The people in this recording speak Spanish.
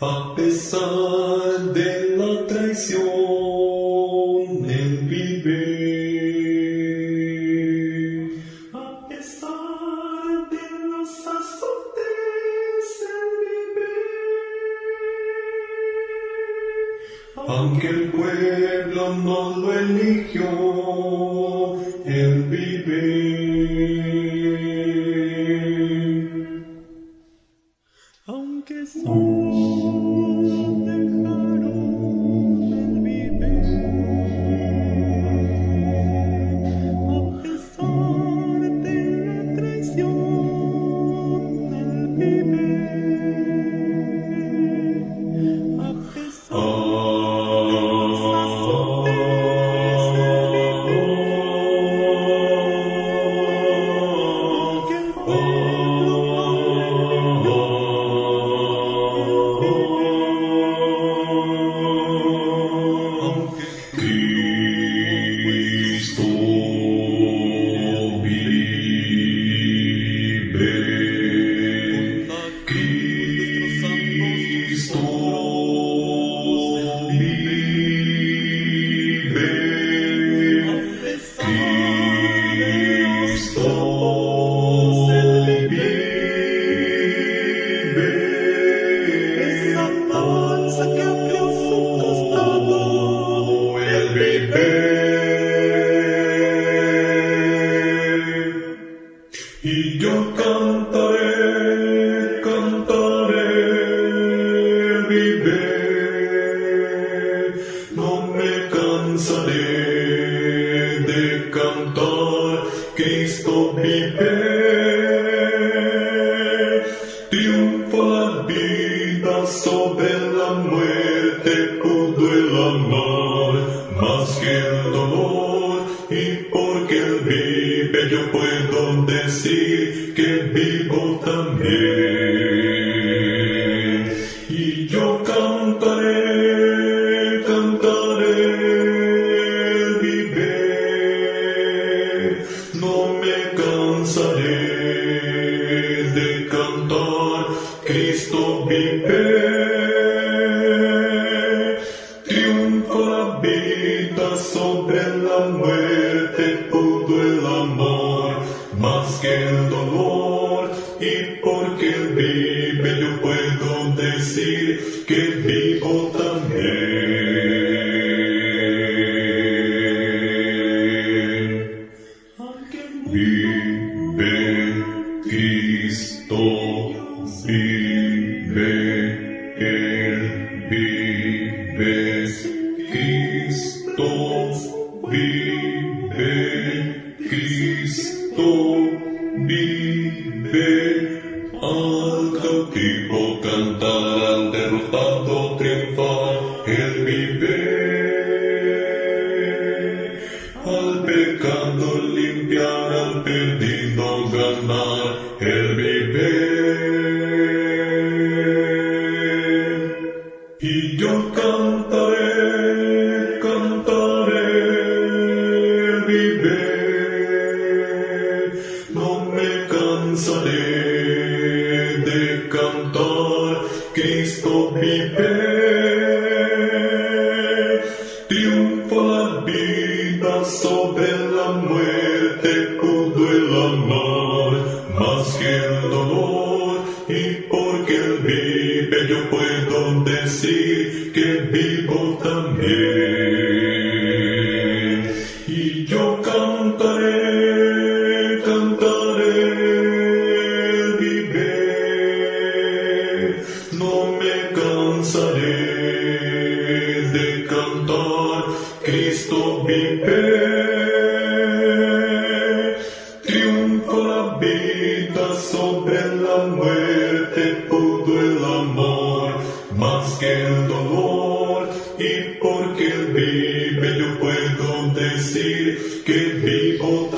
A pesar de la traición, él vive. A pesar de los azotes, él vive. Aunque el pueblo no lo eligió. Aunque solo el cantar, Cristo vive. Triunfa la vida sobre la muerte, pudo el amar más que el dolor. Y porque él vive, yo puedo decir que vivo también. Cristo vive. Triunfa la vida sobre la muerte, pudo el amor más que el dolor. Y porque vive, yo puedo decir que vivo también. Al cautivo cantar, al derrotado triunfar, Él vive. Al pecado limpiar, al perdido ganar, Él vive. Y yo cantaré, cantaré, vive. No me cansaré Cristo vive. Triunfa la vida sobre la muerte, pudo el amar más que el dolor. Y porque él vive, yo puedo decir de cantar, Cristo vive. Triunfa la vida sobre la muerte, pudo el amor más que el dolor. Y porque Él vive yo puedo decir que vivo